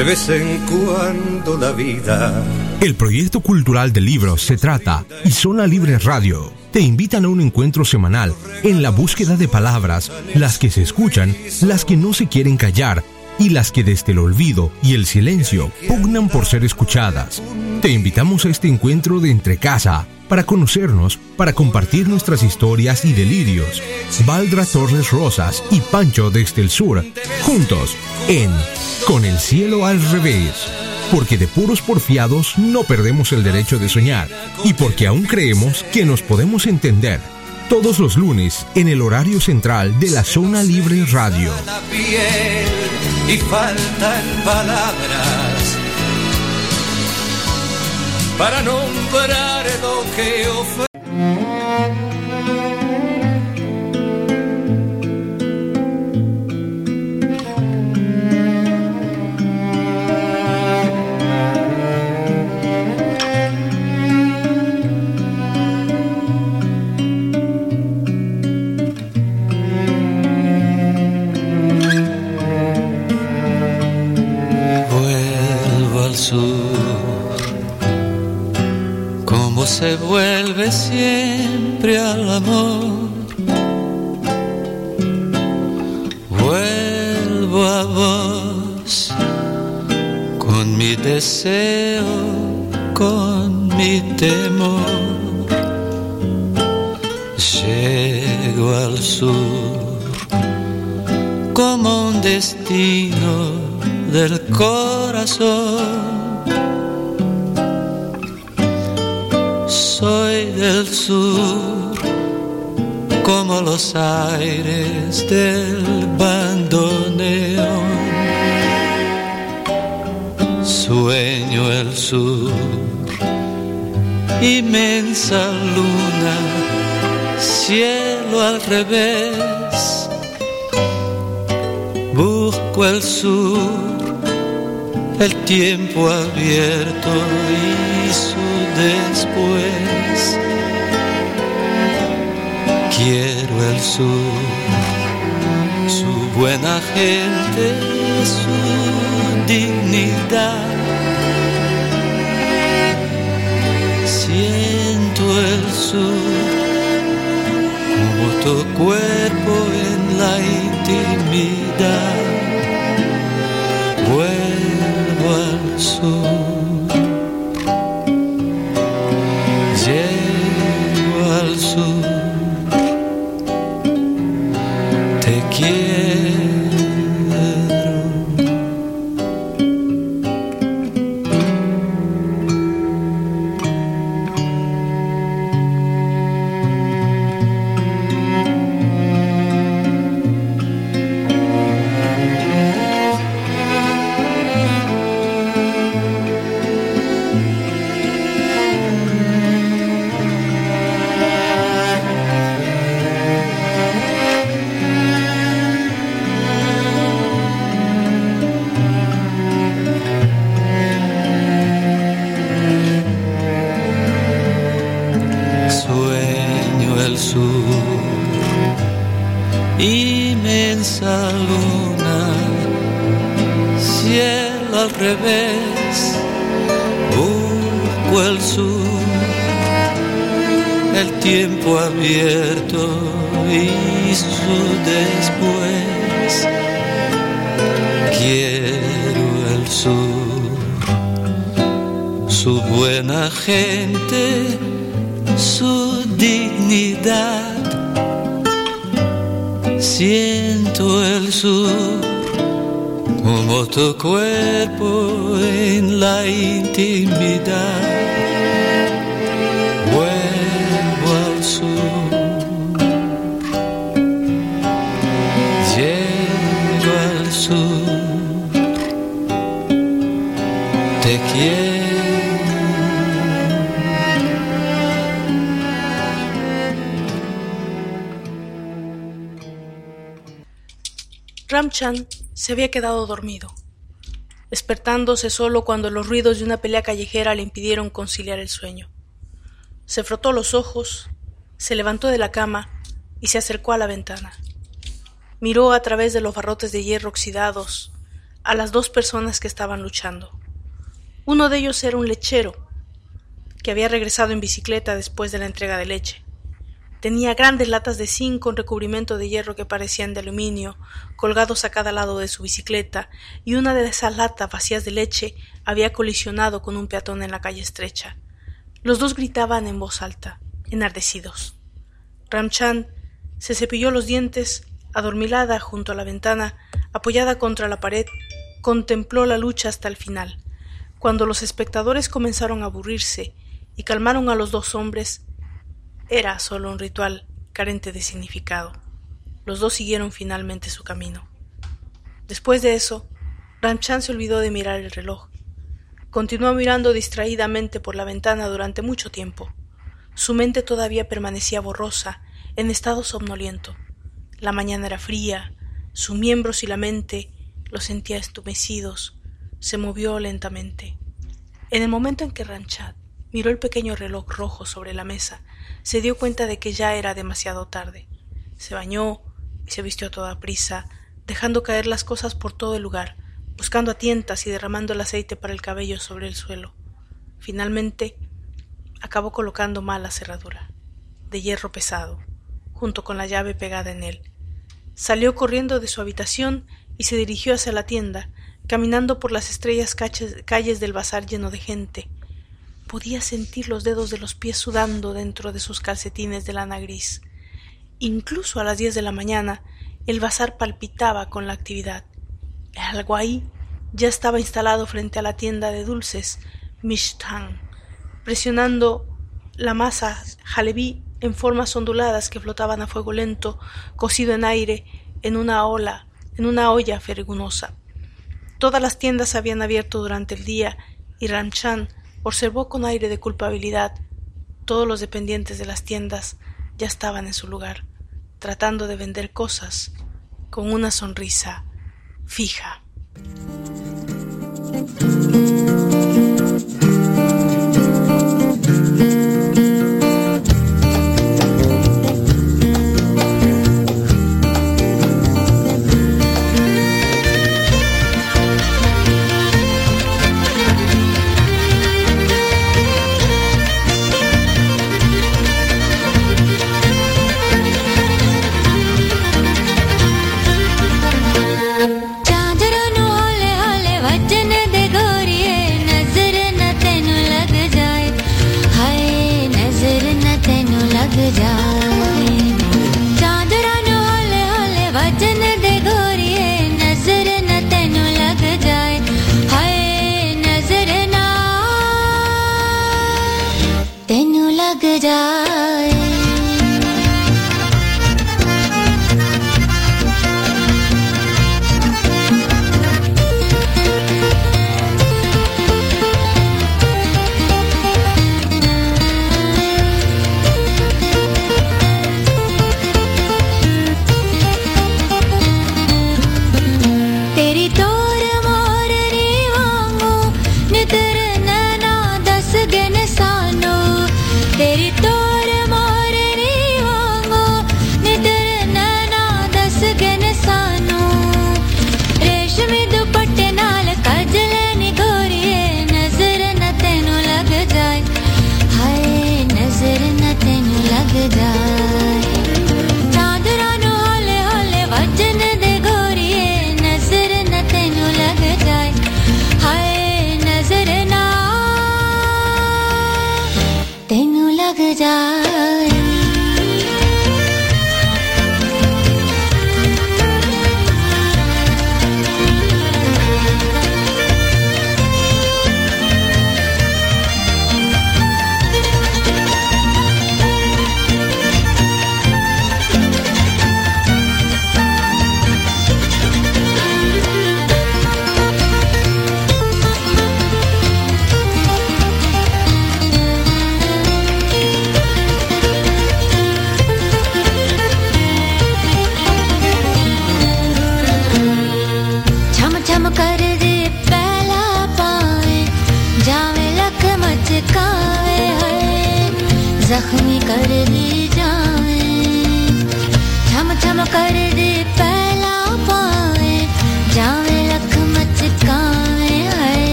de vez en cuando la vida. El proyecto cultural de libros se trata y Zona Libre Radio te invitan a un encuentro semanal en la búsqueda de palabras, las que se escuchan, las que no se quieren callar y las que desde el olvido y el silencio pugnan por ser escuchadas. Te invitamos a este encuentro de entre casa para conocernos, para compartir nuestras historias y delirios. Valdra Torres Rosas y Pancho desde el sur, juntos en Con el cielo al revés. Porque de puros porfiados no perdemos el derecho de soñar y porque aún creemos que nos podemos entender. Todos los lunes en el horario central de la Zona Libre Radio. y faltan palabras para nombrar lo que ofrece. Se vuelve siempre al amor. Vuelvo a vos con mi deseo, con mi temor. Llego al sur como un destino del corazón. Soy del sur como los aires del bandoneón. Sueño el sur, inmensa luna, cielo al revés. Busco el sur, el tiempo abierto y su después. Quiero el sur, su buena gente, su dignidad. Siento el sur como tu cuerpo luna, cielo al revés, busco el sur, el tiempo abierto y su después. Quiero el sur, su buena gente su dignidad. Siento el sur como tu cuerpo en la intimidad. Ramchan se había quedado dormido, despertándose solo cuando los ruidos de una pelea callejera le impidieron conciliar el sueño. Se frotó los ojos, se levantó de la cama y se acercó a la ventana. Miró a través de los barrotes de hierro oxidados a las dos personas que estaban luchando. Uno de ellos era un lechero, que había regresado en bicicleta después de la entrega de leche. Tenía grandes latas de zinc con recubrimiento de hierro que parecían de aluminio, colgados a cada lado de su bicicleta, y una de esas latas vacías de leche había colisionado con un peatón en la calle estrecha. Los dos gritaban en voz alta, enardecidos. Ramchan se cepilló los dientes, adormilada junto a la ventana, apoyada contra la pared, contempló la lucha hasta el final. Cuando los espectadores comenzaron a aburrirse y calmaron a los dos hombres, era solo un ritual carente de significado. Los dos siguieron finalmente su camino. Después de eso, Ramchan se olvidó de mirar el reloj. Continuó mirando distraídamente por la ventana durante mucho tiempo. Su mente todavía permanecía borrosa, en estado somnoliento. La mañana era fría, sus miembros y la mente los sentía estumecidos. Se movió lentamente. En el momento en que Ramchan miró el pequeño reloj rojo sobre la mesa se dio cuenta de que ya era demasiado tarde. Se bañó y se vistió a toda prisa, dejando caer las cosas por todo el lugar, buscando a tientas y derramando el aceite para el cabello sobre el suelo. Finalmente, acabó colocando mal la cerradura, de hierro pesado, junto con la llave pegada en él. Salió corriendo de su habitación y se dirigió hacia la tienda, caminando por las estrellas calles del bazar lleno de gente, Podía sentir los dedos de los pies sudando dentro de sus calcetines de lana gris. Incluso a las diez de la mañana el bazar palpitaba con la actividad. El alguaí ya estaba instalado frente a la tienda de dulces Mishtang, presionando la masa jalebí en formas onduladas que flotaban a fuego lento, cocido en aire, en una ola, en una olla fergunosa. Todas las tiendas habían abierto durante el día y Ramchan observó con aire de culpabilidad todos los dependientes de las tiendas ya estaban en su lugar, tratando de vender cosas con una sonrisa fija.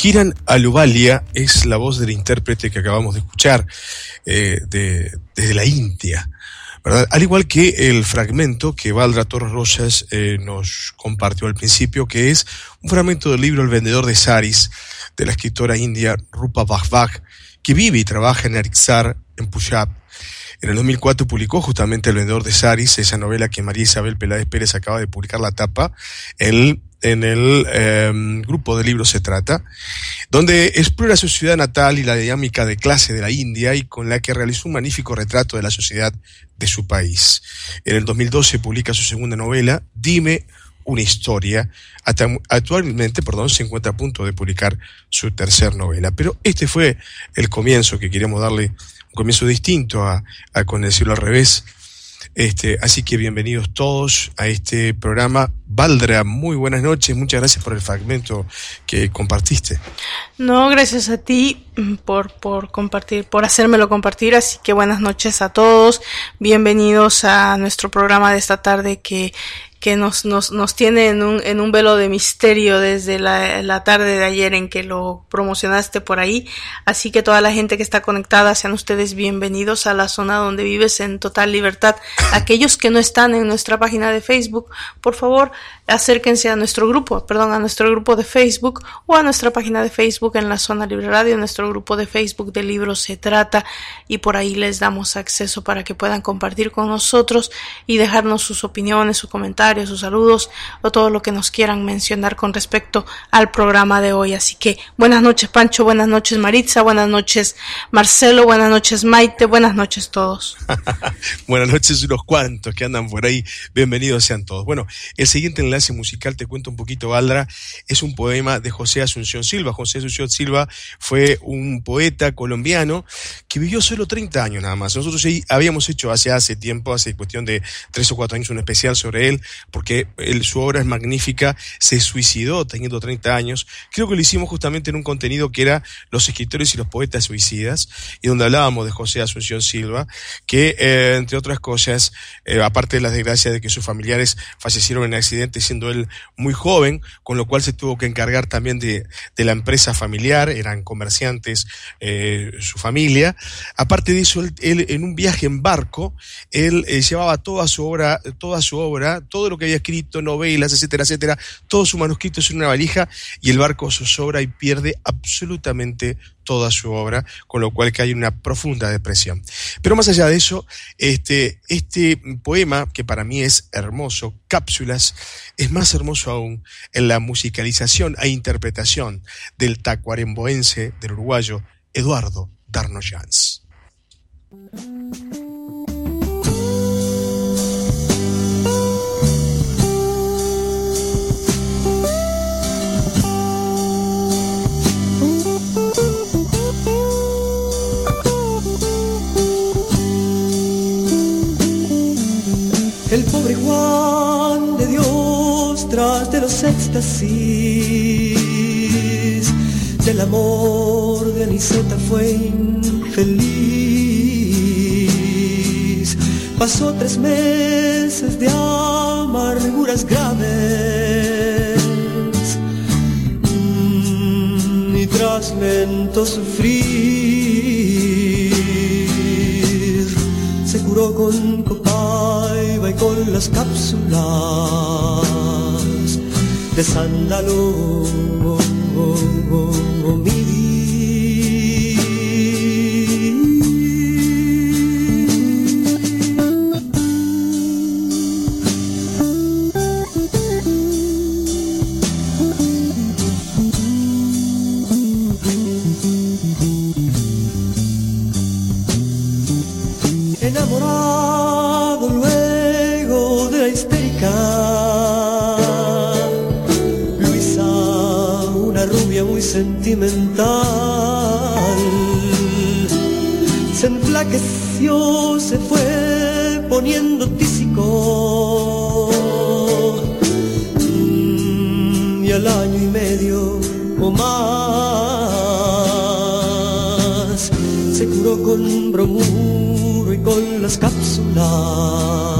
Kiran Aluvalia es la voz del intérprete que acabamos de escuchar eh, de, desde la India. ¿verdad? Al igual que el fragmento que Valdra Torres Rosas eh, nos compartió al principio, que es un fragmento del libro El vendedor de saris, de la escritora india Rupa Bhagwag, que vive y trabaja en Arixar, en Punjab. En el 2004 publicó justamente El vendedor de saris, esa novela que María Isabel Peláez Pérez acaba de publicar la tapa, el en el em, grupo de libros se trata, donde explora su ciudad natal y la dinámica de clase de la India y con la que realizó un magnífico retrato de la sociedad de su país. En el 2012 publica su segunda novela, Dime una historia. Actualmente, perdón, se encuentra a punto de publicar su tercera novela. Pero este fue el comienzo que queremos darle, un comienzo distinto a, Con el cielo al revés, este, así que bienvenidos todos a este programa. Valdra, muy buenas noches, muchas gracias por el fragmento que compartiste. No, gracias a ti mm, por, por compartir, por hacérmelo compartir, así que buenas noches a todos, bienvenidos a nuestro programa de esta tarde que que nos, nos, nos tiene en un, en un velo de misterio desde la, la, tarde de ayer en que lo promocionaste por ahí. Así que toda la gente que está conectada, sean ustedes bienvenidos a la zona donde vives en total libertad. Aquellos que no están en nuestra página de Facebook, por favor, acérquense a nuestro grupo, perdón, a nuestro grupo de Facebook o a nuestra página de Facebook en la zona libre radio, nuestro grupo de Facebook de libros se trata y por ahí les damos acceso para que puedan compartir con nosotros y dejarnos sus opiniones, sus comentarios, sus saludos o todo lo que nos quieran mencionar con respecto al programa de hoy. Así que buenas noches Pancho, buenas noches Maritza, buenas noches Marcelo, buenas noches Maite, buenas noches todos. buenas noches unos cuantos que andan por ahí, bienvenidos sean todos. Bueno, el siguiente enlace musical, te cuento un poquito, Valdra, es un poema de José Asunción Silva. José Asunción Silva fue un poeta colombiano que vivió solo 30 años nada más. Nosotros habíamos hecho hace, hace tiempo, hace cuestión de tres o cuatro años, un especial sobre él, porque su obra es magnífica, se suicidó teniendo 30 años. Creo que lo hicimos justamente en un contenido que era Los escritores y los poetas suicidas, y donde hablábamos de José Asunción Silva, que, eh, entre otras cosas, eh, aparte de la desgracia de que sus familiares fallecieron en accidentes siendo él muy joven, con lo cual se tuvo que encargar también de, la empresa familiar, eran comerciantes eh, su familia. Aparte de eso, él, en un viaje en barco, él eh, llevaba toda su obra, toda su obra, todo lo que había escrito, novelas, etcétera, etcétera, todos sus manuscritos en una valija y el barco se sobra y pierde absolutamente toda su obra, con lo cual que hay una profunda depresión. Pero más allá de eso, este, este poema, que para mí es hermoso, Cápsulas, es más hermoso aún en la musicalización e interpretación del tacuaremboense del uruguayo Eduardo Darnoyans. Dios tras de los éxtasis del amor de Aniceta fue infeliz. Pasó tres meses de amarguras graves mientras lento sufrir se curó con copaiba y con las cápsulas de sándalo Se enflaqueció, se fue poniendo tísico. Mm, y al año y medio o más se curó con bromuro y con las cápsulas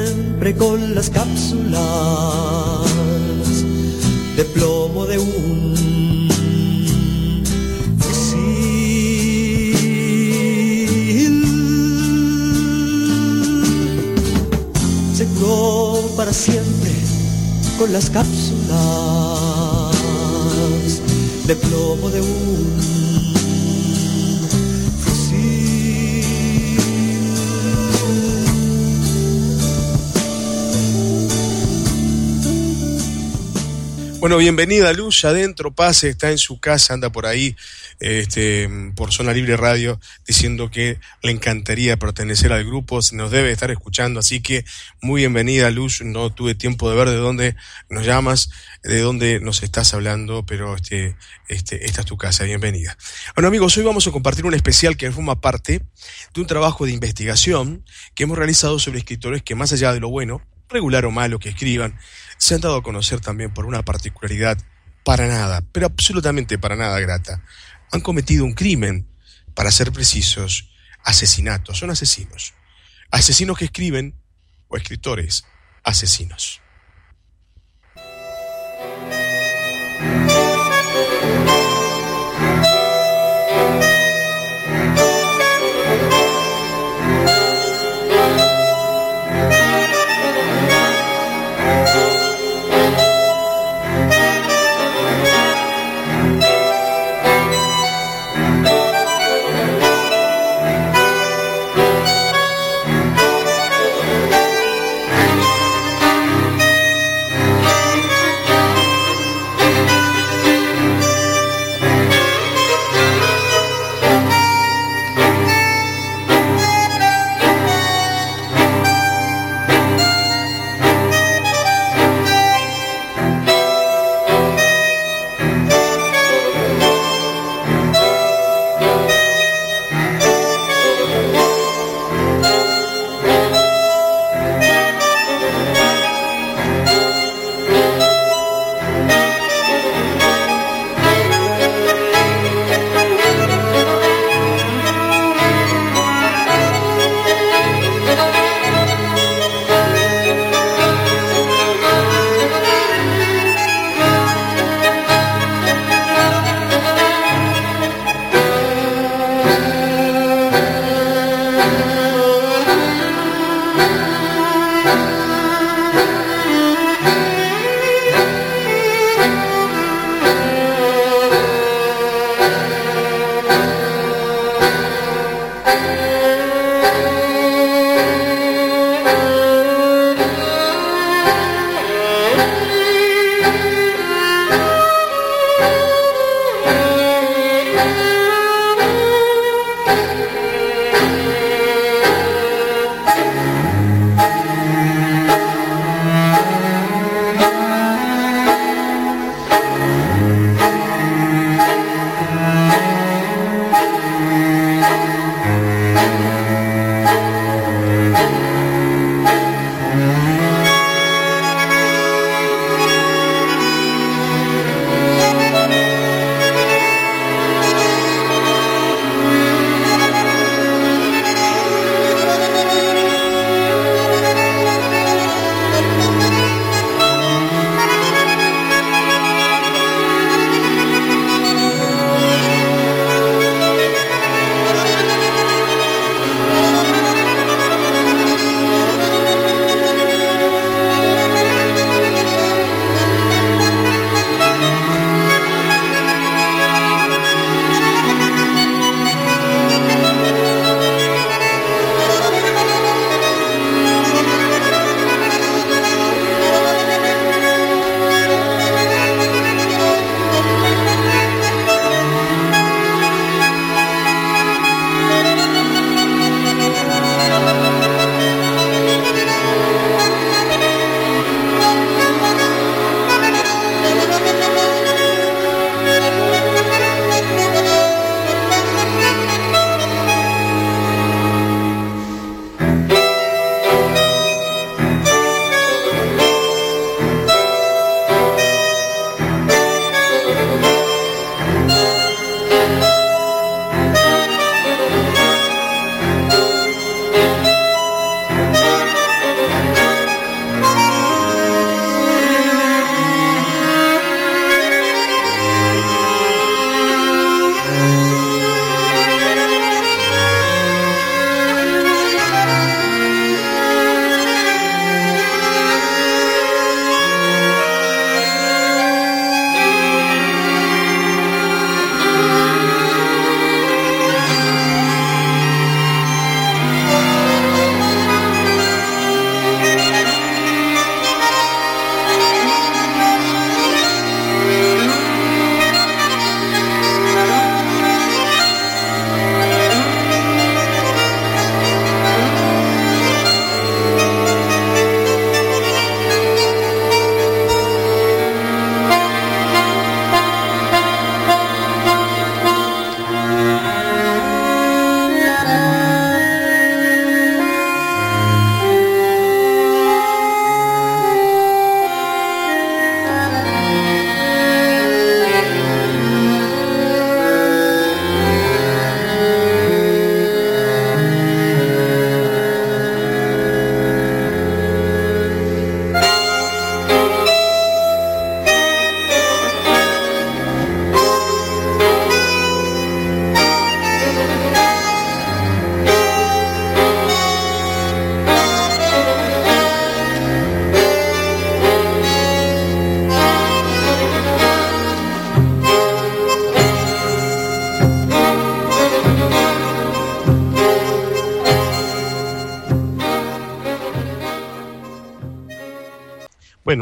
con las cápsulas de plomo de un para siempre con las cápsulas de plomo de un Bueno, bienvenida Luz, adentro, pase, está en su casa, anda por ahí, este, por Zona Libre Radio, diciendo que le encantaría pertenecer al grupo, nos debe estar escuchando, así que muy bienvenida Luz, no tuve tiempo de ver de dónde nos llamas, de dónde nos estás hablando, pero este, este, esta es tu casa, bienvenida. Bueno amigos, hoy vamos a compartir un especial que forma parte de un trabajo de investigación que hemos realizado sobre escritores que más allá de lo bueno, regular o malo que escriban, se han dado a conocer también por una particularidad para nada, pero absolutamente para nada grata. Han cometido un crimen, para ser precisos, asesinatos, son asesinos. Asesinos que escriben, o escritores, asesinos.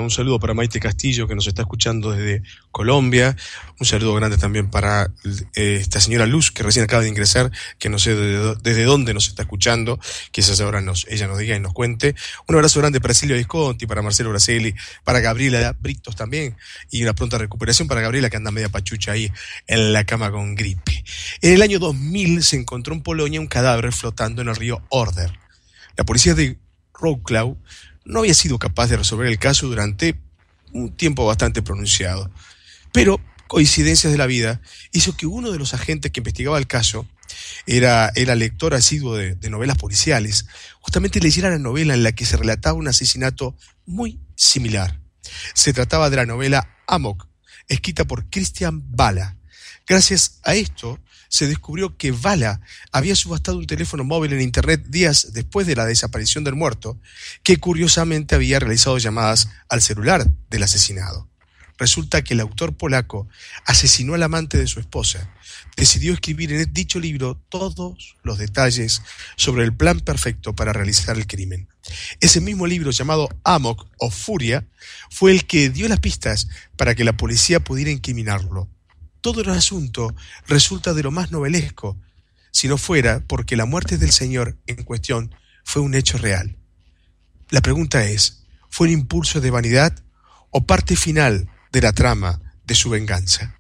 Un saludo para Maite Castillo que nos está escuchando desde Colombia. Un saludo grande también para eh, esta señora Luz que recién acaba de ingresar, que no sé desde, dónde nos está escuchando, quizás ahora nos, ella nos diga y nos cuente. Un abrazo grande para Silvio Visconti, para Marcelo Braselli, para Gabriela Britos también y una pronta recuperación para Gabriela que anda media pachucha ahí en la cama con gripe. En el año 2000 se encontró en Polonia un cadáver flotando en el río Order. La policía de Wrocław no había sido capaz de resolver el caso durante un tiempo bastante pronunciado. Pero coincidencias de la vida hizo que uno de los agentes que investigaba el caso era, era lector asiduo de, de, novelas policiales, justamente leyera la novela en la que se relataba un asesinato muy similar. Se trataba de la novela Amok, escrita por Christian Bala. Gracias a esto, se descubrió que Bala había subastado un teléfono móvil en Internet días después de la desaparición del muerto, que curiosamente había realizado llamadas al celular del asesinado. Resulta que el autor polaco asesinó al amante de su esposa. Decidió escribir en dicho libro todos los detalles sobre el plan perfecto para realizar el crimen. Ese mismo libro llamado Amok o Furia fue el que dio las pistas para que la policía pudiera incriminarlo todo el asunto resulta de lo más novelesco, si no fuera porque la muerte del Señor en cuestión fue un hecho real. La pregunta es, ¿fue un impulso de vanidad o parte final de la trama de su venganza?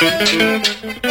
Música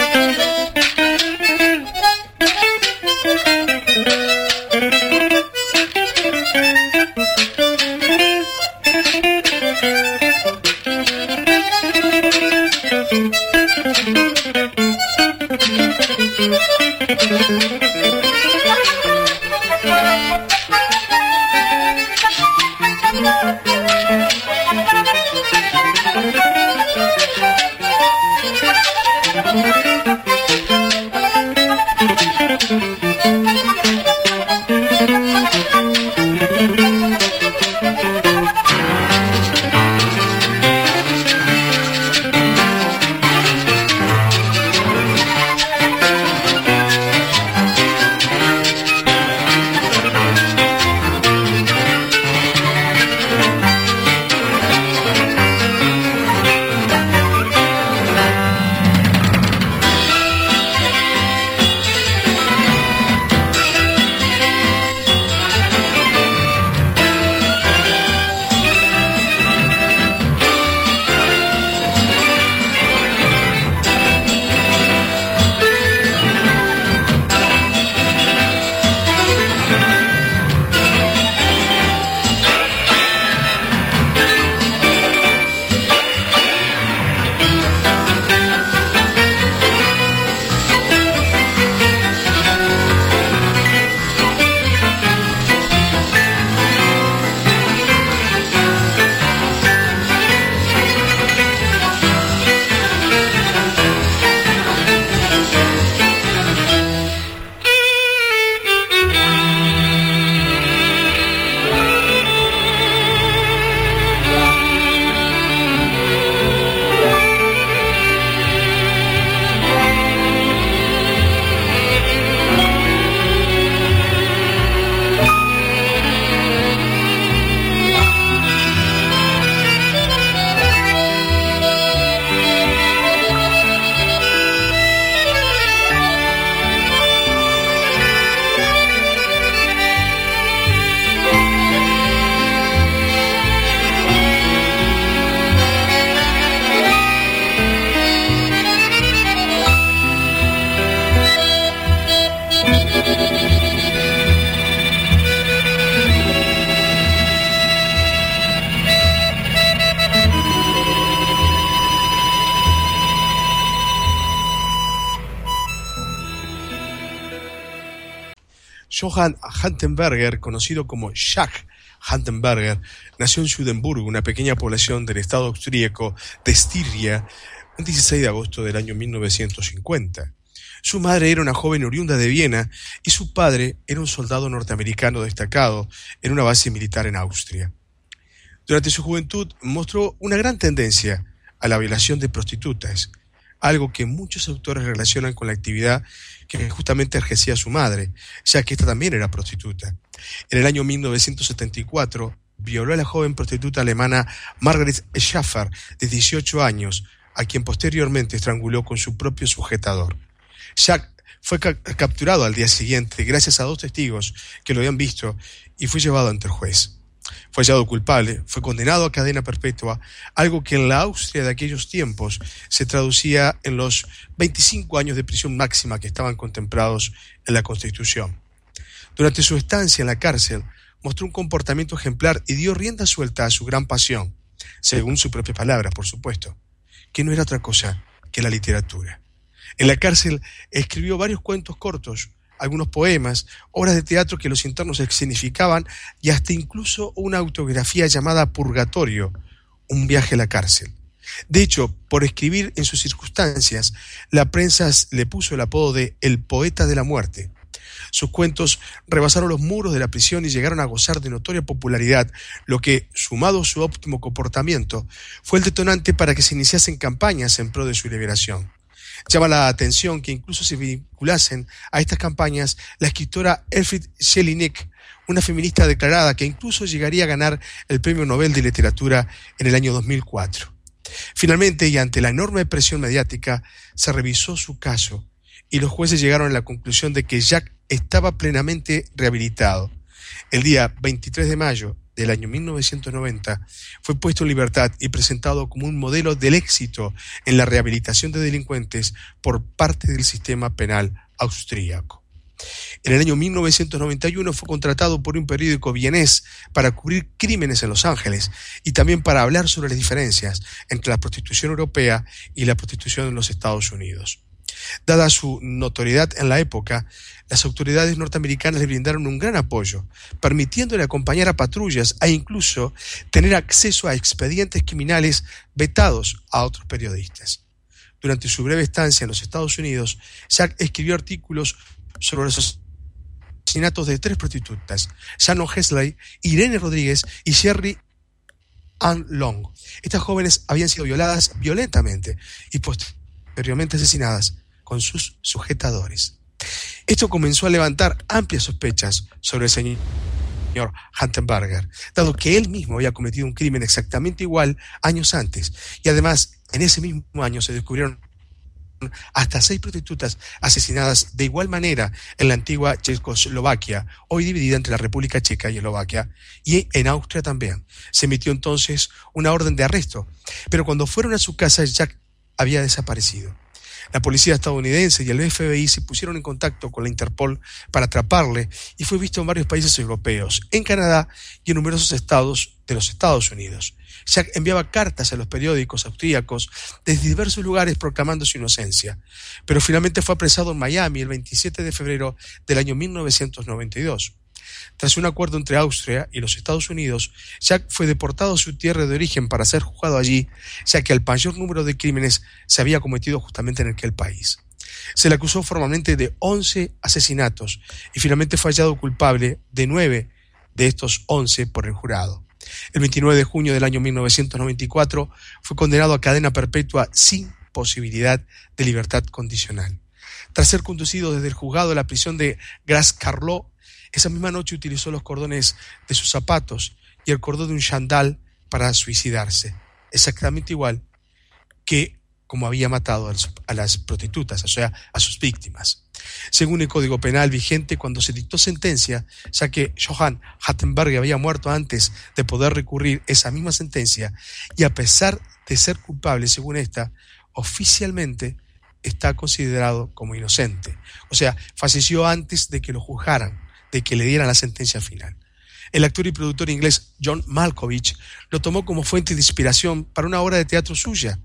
Johann Hantenberger, conocido como Jacques Hantenberger, nació en Judenburg, una pequeña población del estado austríaco de Estiria, el 16 de agosto del año 1950. Su madre era una joven oriunda de Viena y su padre era un soldado norteamericano destacado en una base militar en Austria. Durante su juventud mostró una gran tendencia a la violación de prostitutas, algo que muchos autores relacionan con la actividad que justamente ejercía su madre, ya que ésta también era prostituta. En el año 1974 violó a la joven prostituta alemana Margaret Schaffer, de 18 años, a quien posteriormente estranguló con su propio sujetador. Jack fue capturado al día siguiente gracias a dos testigos que lo habían visto y fue llevado ante el juez. Fue hallado culpable, fue condenado a cadena perpetua, algo que en la Austria de aquellos tiempos se traducía en los 25 años de prisión máxima que estaban contemplados en la Constitución. Durante su estancia en la cárcel, mostró un comportamiento ejemplar y dio rienda suelta a su gran pasión, según su propia palabra, por supuesto, que no era otra cosa que la literatura. En la cárcel escribió varios cuentos cortos, algunos poemas, obras de teatro que los internos significaban y hasta incluso una autografía llamada Purgatorio, un viaje a la cárcel. De hecho, por escribir en sus circunstancias, la prensa le puso el apodo de El poeta de la muerte. Sus cuentos rebasaron los muros de la prisión y llegaron a gozar de notoria popularidad, lo que, sumado a su óptimo comportamiento, fue el detonante para que se iniciasen campañas en pro de su liberación. Llama la atención que incluso se vinculasen a estas campañas la escritora Elfried Jelinek, una feminista declarada que incluso llegaría a ganar el Premio Nobel de Literatura en el año 2004. Finalmente, y ante la enorme presión mediática, se revisó su caso y los jueces llegaron a la conclusión de que Jack estaba plenamente rehabilitado. El día 23 de mayo del año 1990, fue puesto en libertad y presentado como un modelo del éxito en la rehabilitación de delincuentes por parte del sistema penal austríaco. En el año 1991 fue contratado por un periódico vienés para cubrir crímenes en Los Ángeles y también para hablar sobre las diferencias entre la prostitución europea y la prostitución en los Estados Unidos. Dada su notoriedad en la época, las autoridades norteamericanas le brindaron un gran apoyo, permitiéndole acompañar a patrullas e incluso tener acceso a expedientes criminales vetados a otros periodistas. Durante su breve estancia en los Estados Unidos, Jack escribió artículos sobre los asesinatos de tres prostitutas, Shannon Hesley, Irene Rodríguez y Sherry Ann Long. Estas jóvenes habían sido violadas violentamente y posteriormente asesinadas con sus sujetadores. Esto comenzó a levantar amplias sospechas sobre el señor Hantenberger, dado que él mismo había cometido un crimen exactamente igual años antes, y además en ese mismo año se descubrieron hasta seis prostitutas asesinadas de igual manera en la antigua Checoslovaquia, hoy dividida entre la República Checa y Eslovaquia, y en Austria también. Se emitió entonces una orden de arresto, pero cuando fueron a su casa Jack había desaparecido. La policía estadounidense y el FBI se pusieron en contacto con la Interpol para atraparle y fue visto en varios países europeos, en Canadá y en numerosos estados de los Estados Unidos. Jack enviaba cartas a los periódicos austríacos desde diversos lugares proclamando su inocencia, pero finalmente fue apresado en Miami el 27 de febrero del año 1992. Tras un acuerdo entre Austria y los Estados Unidos, Jack fue deportado a su tierra de origen para ser juzgado allí, ya que el mayor número de crímenes se había cometido justamente en aquel país. Se le acusó formalmente de 11 asesinatos y finalmente fue hallado culpable de 9 de estos 11 por el jurado. El 29 de junio del año 1994 fue condenado a cadena perpetua sin posibilidad de libertad condicional. Tras ser conducido desde el juzgado a la prisión de Gras-Carlot, esa misma noche utilizó los cordones de sus zapatos y el cordón de un chandal para suicidarse, exactamente igual que como había matado a las prostitutas, o sea, a sus víctimas. Según el Código Penal vigente, cuando se dictó sentencia, ya que Johann Hattenberg había muerto antes de poder recurrir esa misma sentencia, y a pesar de ser culpable, según esta, oficialmente está considerado como inocente. O sea, falleció antes de que lo juzgaran que le dieran la sentencia final. El actor y productor inglés John Malkovich lo tomó como fuente de inspiración para una obra de teatro suya,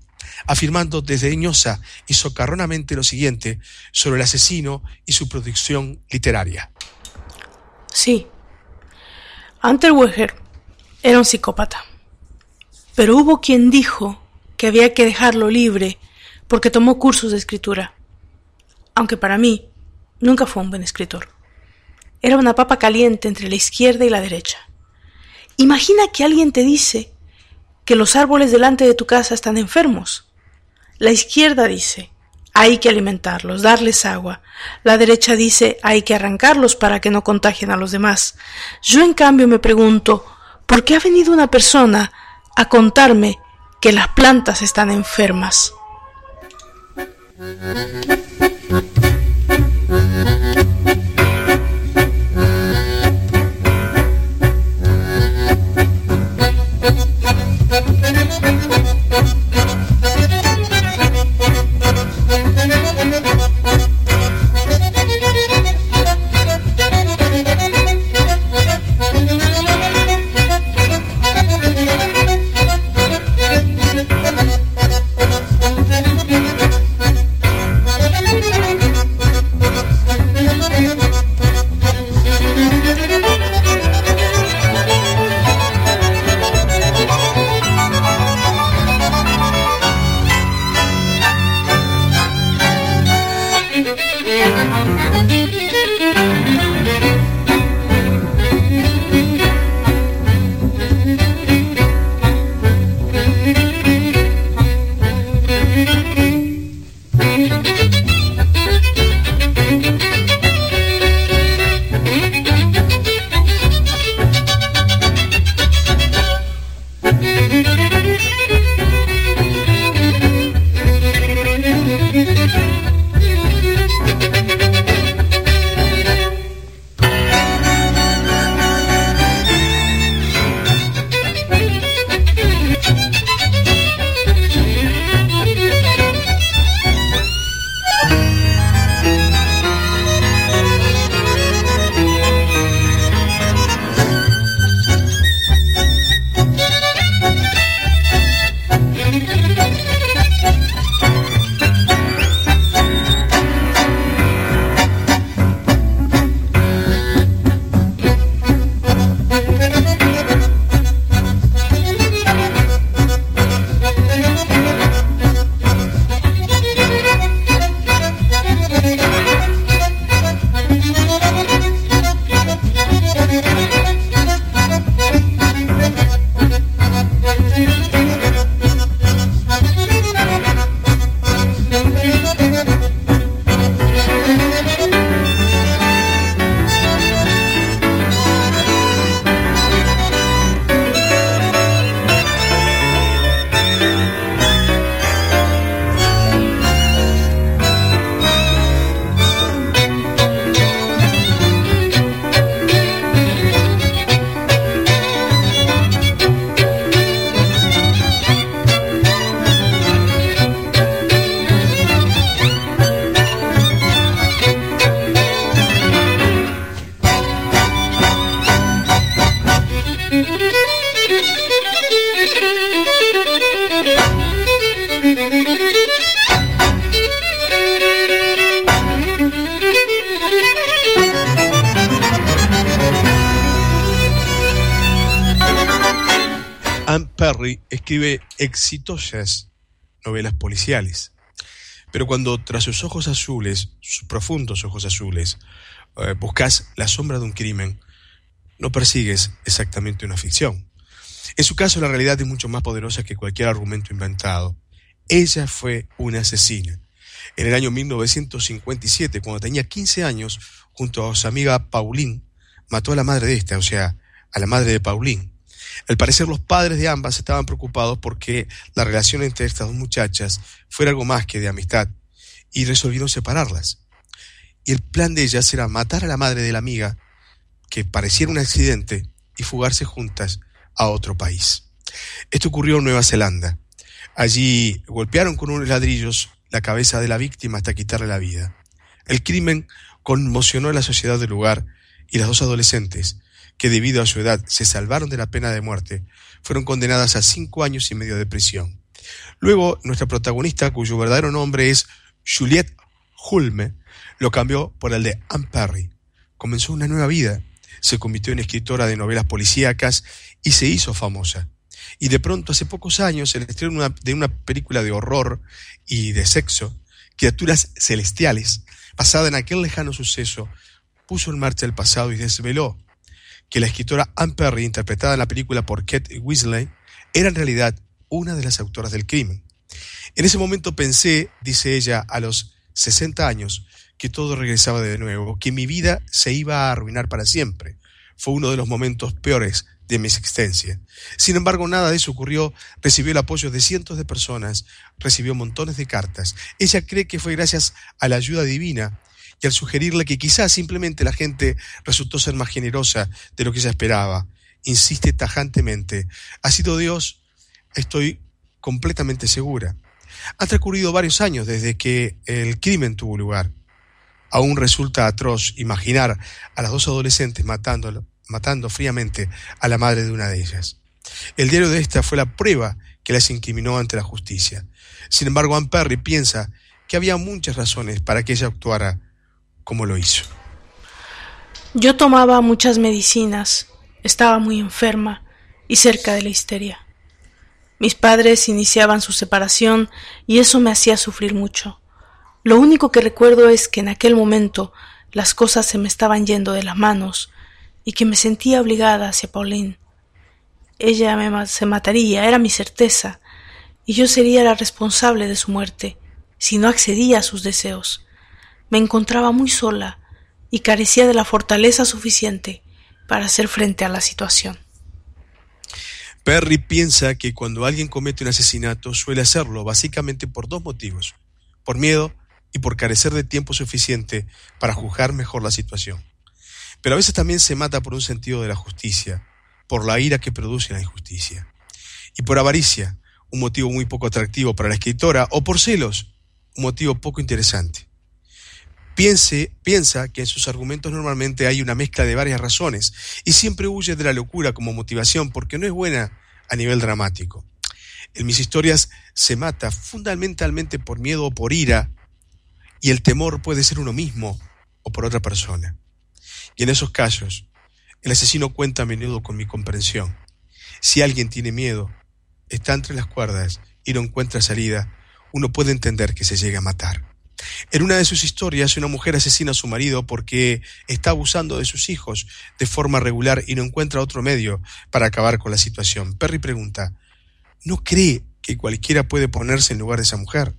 afirmando desdeñosa y socarronamente lo siguiente sobre el asesino y su producción literaria. Sí, Weger era un psicópata, pero hubo quien dijo que había que dejarlo libre porque tomó cursos de escritura. aunque para mí nunca fue un buen escritor. Era una papa caliente entre la izquierda y la derecha. Imagina que alguien te dice que los árboles delante de tu casa están enfermos. La izquierda dice, hay que alimentarlos, darles agua. La derecha dice, hay que arrancarlos para que no contagien a los demás. Yo en cambio me pregunto, ¿por qué ha venido una persona a contarme que las plantas están enfermas? Escribe exitosas novelas policiales. Pero cuando tras sus ojos azules, sus profundos ojos azules, eh, buscas la sombra de un crimen, no persigues exactamente una ficción. En su caso, la realidad es mucho más poderosa que cualquier argumento inventado. Ella fue una asesina. En el año 1957, cuando tenía 15 años, junto a su amiga Pauline, mató a la madre de esta, o sea, a la madre de Pauline. Al parecer los padres de ambas estaban preocupados porque la relación entre estas dos muchachas fuera algo más que de amistad y resolvieron separarlas. Y el plan de ellas era matar a la madre de la amiga, que pareciera un accidente, y fugarse juntas a otro país. Esto ocurrió en Nueva Zelanda. Allí golpearon con unos ladrillos la cabeza de la víctima hasta quitarle la vida. El crimen conmocionó a la sociedad del lugar y las dos adolescentes, que debido a su edad se salvaron de la pena de muerte, fueron condenadas a cinco años y medio de prisión. Luego, nuestra protagonista, cuyo verdadero nombre es Juliette Hulme, lo cambió por el de Anne Perry. Comenzó una nueva vida, se convirtió en escritora de novelas policíacas y se hizo famosa. Y de pronto, hace pocos años, el estreno de una película de horror y de sexo, Criaturas Celestiales, basada en aquel lejano suceso, puso en marcha el pasado y desveló que la escritora Anne Perry, interpretada en la película por Kate Weasley, era en realidad una de las autoras del crimen. En ese momento pensé, dice ella, a los 60 años, que todo regresaba de nuevo, que mi vida se iba a arruinar para siempre. Fue uno de los momentos peores de mi existencia. Sin embargo, nada de eso ocurrió. Recibió el apoyo de cientos de personas, recibió montones de cartas. Ella cree que fue gracias a la ayuda divina y al sugerirle que quizás simplemente la gente resultó ser más generosa de lo que ella esperaba. Insiste tajantemente, ha sido Dios, estoy completamente segura. Han transcurrido varios años desde que el crimen tuvo lugar. Aún resulta atroz imaginar a las dos adolescentes matándolo matando fríamente a la madre de una de ellas. El diario de esta fue la prueba que las incriminó ante la justicia. Sin embargo, Anne Perry piensa que había muchas razones para que ella actuara como lo hizo. Yo tomaba muchas medicinas, estaba muy enferma y cerca de la histeria. Mis padres iniciaban su separación y eso me hacía sufrir mucho. Lo único que recuerdo es que en aquel momento las cosas se me estaban yendo de las manos y que me sentía obligada hacia Pauline. Ella se mataría, era mi certeza, y yo sería la responsable de su muerte si no accedía a sus deseos. Me encontraba muy sola y carecía de la fortaleza suficiente para hacer frente a la situación. Perry piensa que cuando alguien comete un asesinato suele hacerlo básicamente por dos motivos, por miedo y por carecer de tiempo suficiente para juzgar mejor la situación. Pero a veces también se mata por un sentido de la justicia, por la ira que produce la injusticia. Y por avaricia, un motivo muy poco atractivo para la escritora, o por celos, un motivo poco interesante. Piensa que en sus argumentos normalmente hay una mezcla de varias razones y siempre huye de la locura como motivación porque no es buena a nivel dramático. En mis historias se mata fundamentalmente por miedo o por ira y el temor puede ser uno mismo o por otra persona. Y en esos casos, el asesino cuenta a menudo con mi comprensión. Si alguien tiene miedo, está entre las cuerdas y no encuentra salida, uno puede entender que se llegue a matar. En una de sus historias, una mujer asesina a su marido porque está abusando de sus hijos de forma regular y no encuentra otro medio para acabar con la situación. Perry pregunta, ¿no cree que cualquiera puede ponerse en lugar de esa mujer?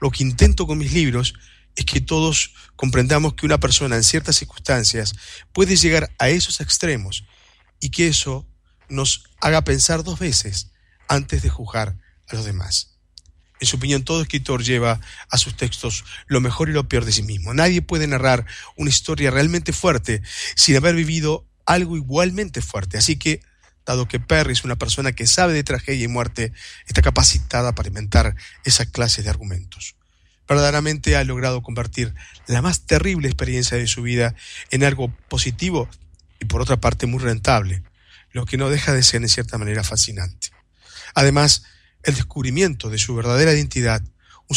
Lo que intento con mis libros es que todos comprendamos que una persona en ciertas circunstancias puede llegar a esos extremos y que eso nos haga pensar dos veces antes de juzgar a los demás. En su opinión, todo escritor lleva a sus textos lo mejor y lo peor de sí mismo. Nadie puede narrar una historia realmente fuerte sin haber vivido algo igualmente fuerte. Así que, dado que Perry es una persona que sabe de tragedia y muerte, está capacitada para inventar esa clase de argumentos verdaderamente ha logrado convertir la más terrible experiencia de su vida en algo positivo y por otra parte muy rentable, lo que no deja de ser en cierta manera fascinante. Además, el descubrimiento de su verdadera identidad, un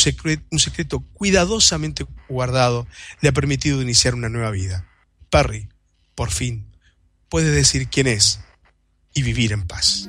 secreto, cuidadosamente guardado, le ha permitido iniciar una nueva vida. Perry, por fin, puede decir quién es y vivir en paz.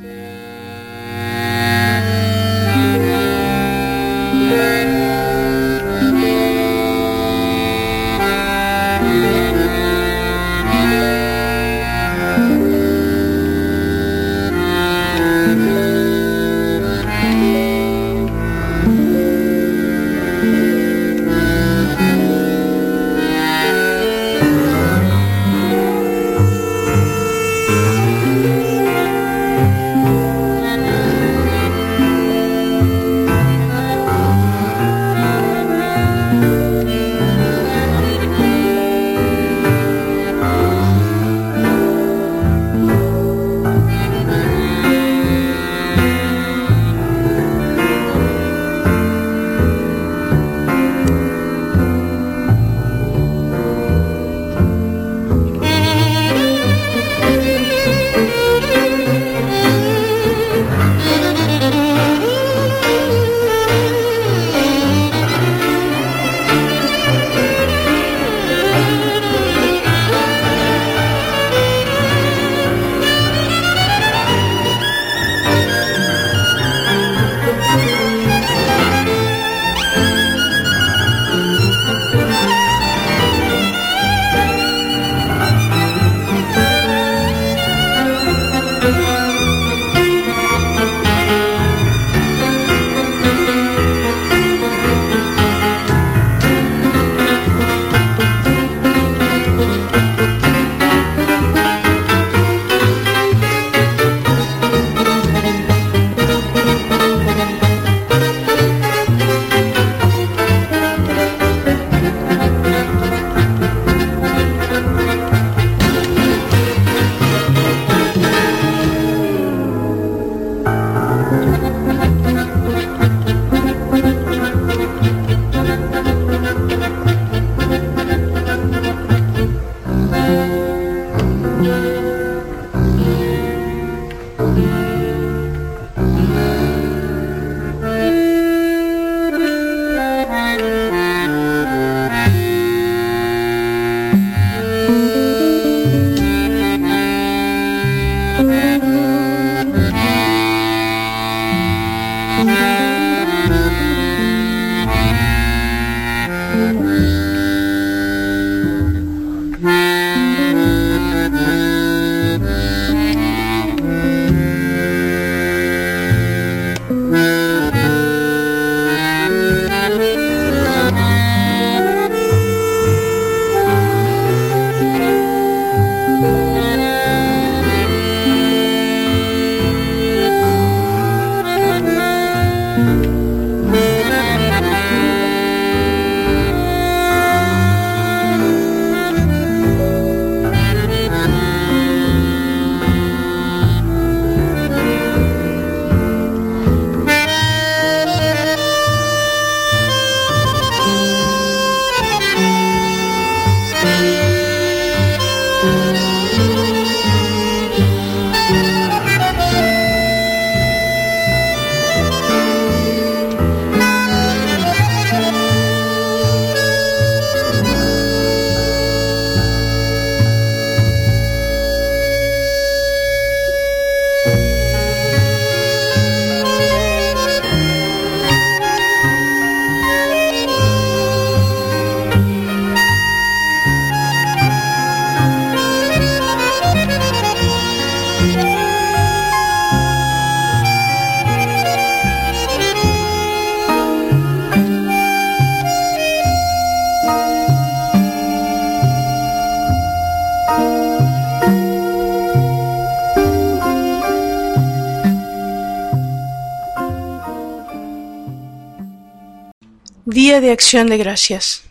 Día de Acción de Gracias.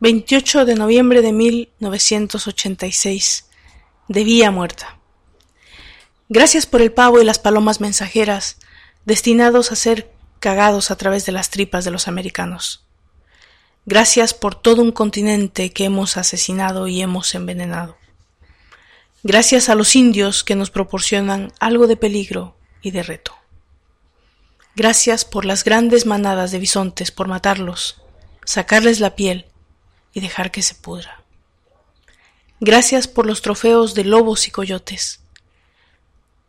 28 de noviembre de 1986. De Vía Muerta. Gracias por el pavo y las palomas mensajeras, destinados a ser cagados a través de las tripas de los americanos. Gracias por todo un continente que hemos asesinado y hemos envenenado. Gracias a los indios que nos proporcionan algo de peligro y de reto. Gracias por las grandes manadas de bisontes, por matarlos, sacarles la piel y dejar que se pudra. Gracias por los trofeos de lobos y coyotes.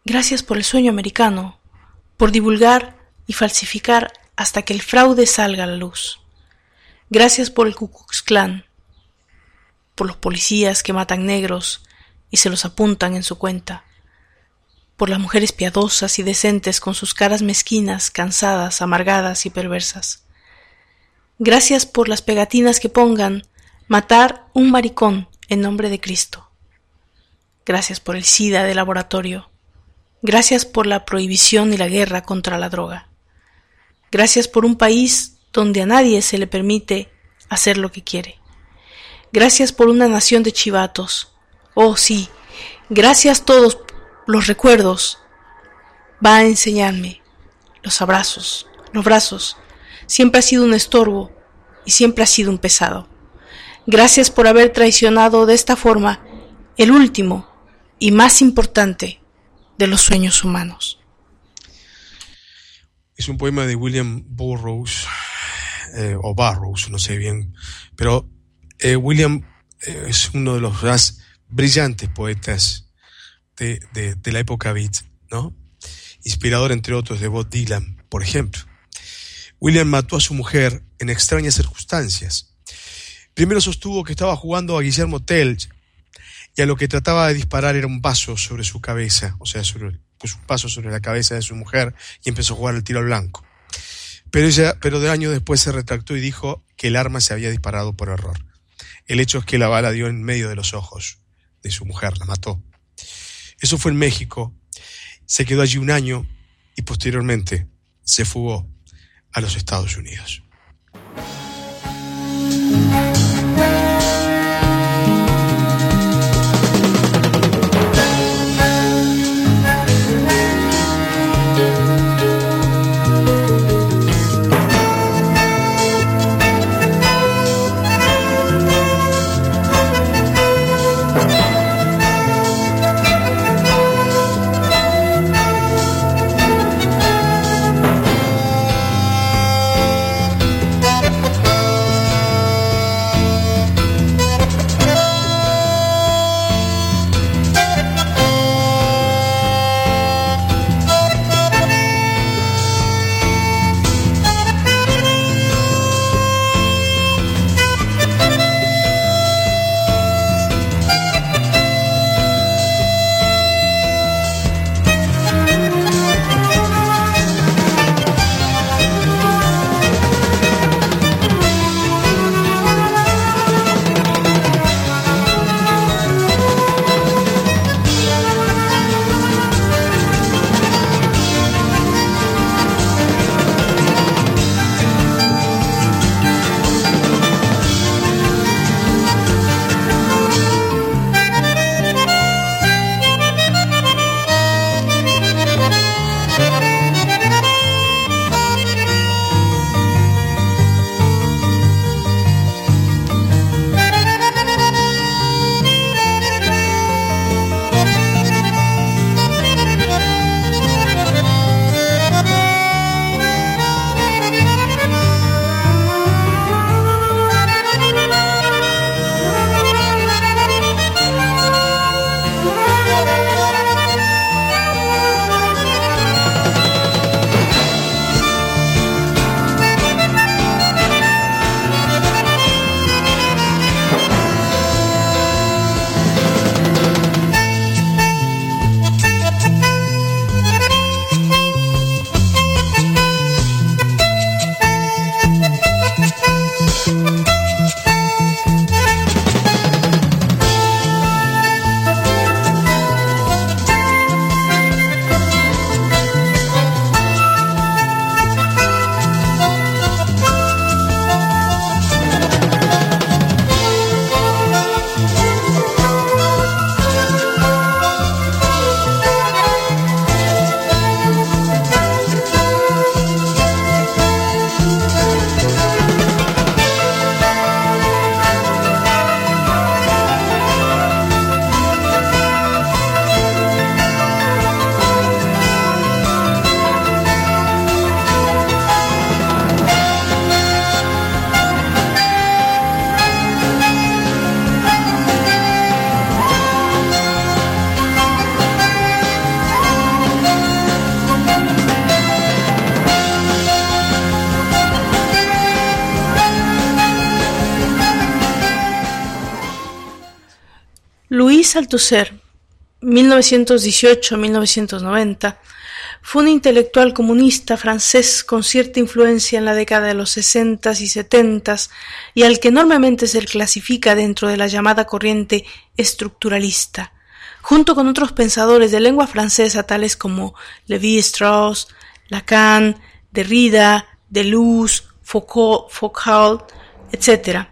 Gracias por el sueño americano, por divulgar y falsificar hasta que el fraude salga a la luz. Gracias por el Ku Klux Klan, por los policías que matan negros y se los apuntan en su cuenta, por las mujeres piadosas y decentes con sus caras mezquinas, cansadas, amargadas y perversas. Gracias por las pegatinas que pongan matar un maricón en nombre de Cristo. Gracias por el SIDA de laboratorio. Gracias por la prohibición y la guerra contra la droga. Gracias por un país donde a nadie se le permite hacer lo que quiere. Gracias por una nación de chivatos. Oh, sí. Gracias todos los recuerdos, va a enseñarme, los abrazos, los brazos, siempre ha sido un estorbo y siempre ha sido un pesado. Gracias por haber traicionado de esta forma el último y más importante de los sueños humanos. Es un poema de William Burroughs, eh, o Burroughs, no sé bien, pero eh, William eh, es uno de los más brillantes poetas de, la época beat, ¿no? Inspirador, entre otros, de Bob Dylan, por ejemplo. William mató a su mujer en extrañas circunstancias. Primero sostuvo que estaba jugando a Guillermo Tell y a lo que trataba de disparar era un vaso sobre su cabeza, o sea, sobre, puso un vaso sobre la cabeza de su mujer y empezó a jugar el tiro al blanco. Pero, ella, pero de años después se retractó y dijo que el arma se había disparado por error. El hecho es que la bala dio en medio de los ojos de su mujer, la mató. Eso fue en México. Se quedó allí un año y posteriormente se fugó a los Estados Unidos. Althusser, 1918-1990, fue un intelectual comunista francés con cierta influencia en la década de los 60 y 70 y al que enormemente se clasifica dentro de la llamada corriente estructuralista, junto con otros pensadores de lengua francesa tales como Lévi-Strauss, Lacan, Derrida, Deleuze, Foucault, Foucault, etc.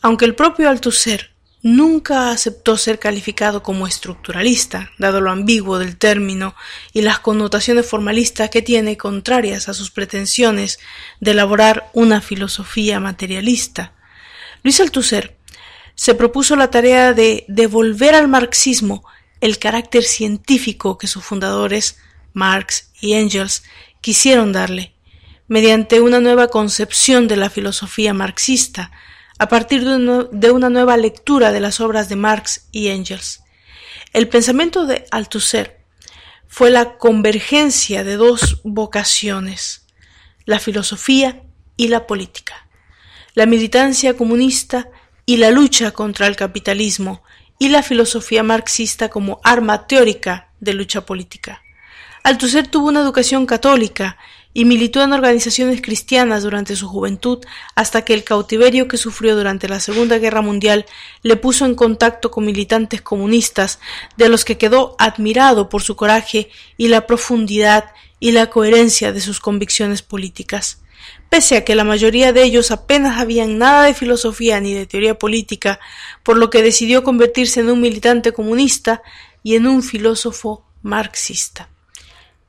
Aunque el propio Althusser nunca aceptó ser calificado como estructuralista, dado lo ambiguo del término y las connotaciones formalistas que tiene contrarias a sus pretensiones de elaborar una filosofía materialista. Luis Althusser se propuso la tarea de devolver al marxismo el carácter científico que sus fundadores, Marx y Engels, quisieron darle, mediante una nueva concepción de la filosofía marxista, a partir de una nueva lectura de las obras de Marx y Engels. El pensamiento de Althusser fue la convergencia de dos vocaciones, la filosofía y la política, la militancia comunista y la lucha contra el capitalismo y la filosofía marxista como arma teórica de lucha política. Althusser tuvo una educación católica y militó en organizaciones cristianas durante su juventud hasta que el cautiverio que sufrió durante la Segunda Guerra Mundial le puso en contacto con militantes comunistas de los que quedó admirado por su coraje y la profundidad y la coherencia de sus convicciones políticas. Pese a que la mayoría de ellos apenas habían nada de filosofía ni de teoría política, por lo que decidió convertirse en un militante comunista y en un filósofo marxista.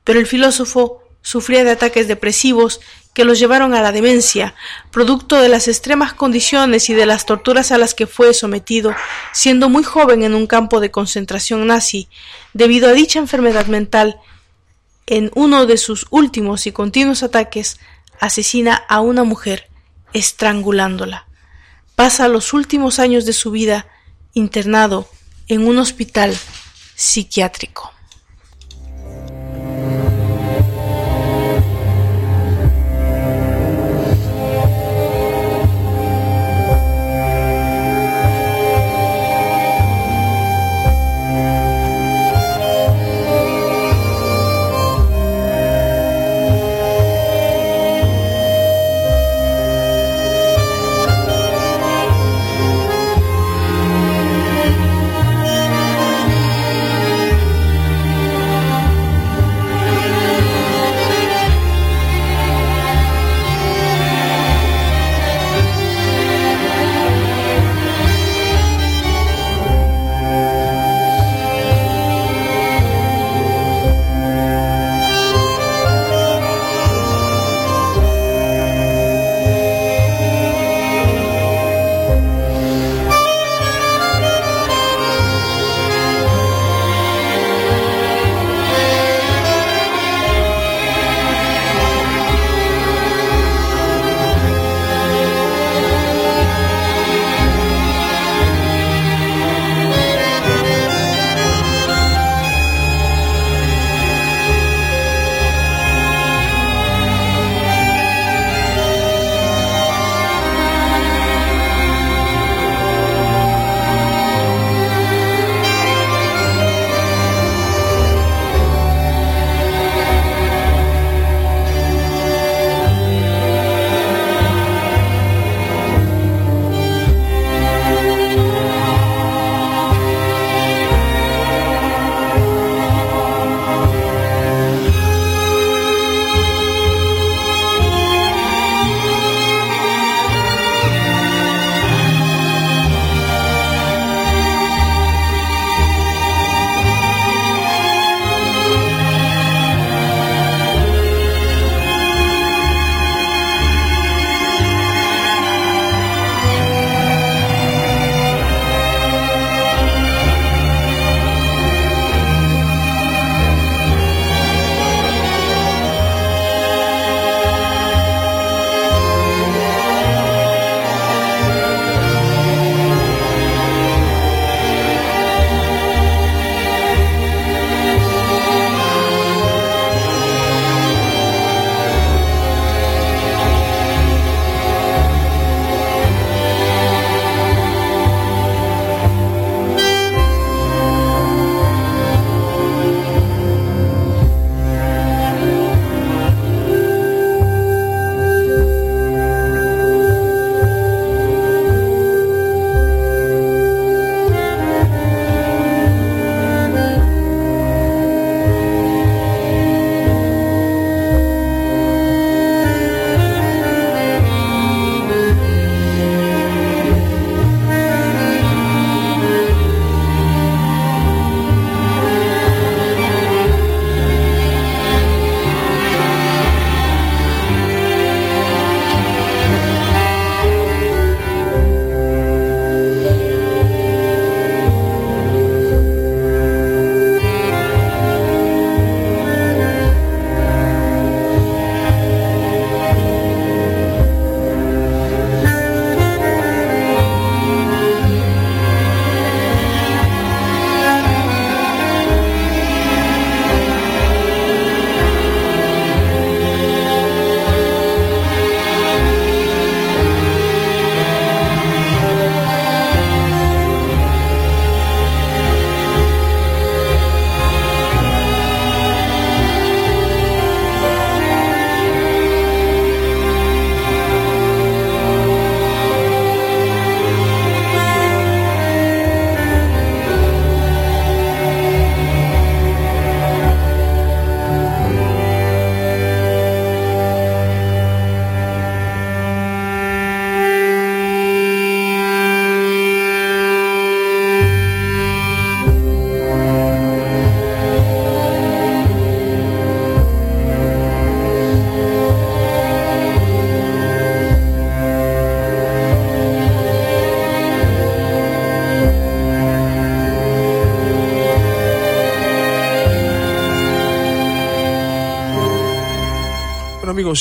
Pero el filósofo sufría de ataques depresivos que los llevaron a la demencia, producto de las extremas condiciones y de las torturas a las que fue sometido, siendo muy joven en un campo de concentración nazi. Debido a dicha enfermedad mental, en uno de sus últimos y continuos ataques, asesina a una mujer, estrangulándola. Pasa los últimos años de su vida internado en un hospital psiquiátrico.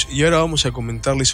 Y ahora vamos a comentarles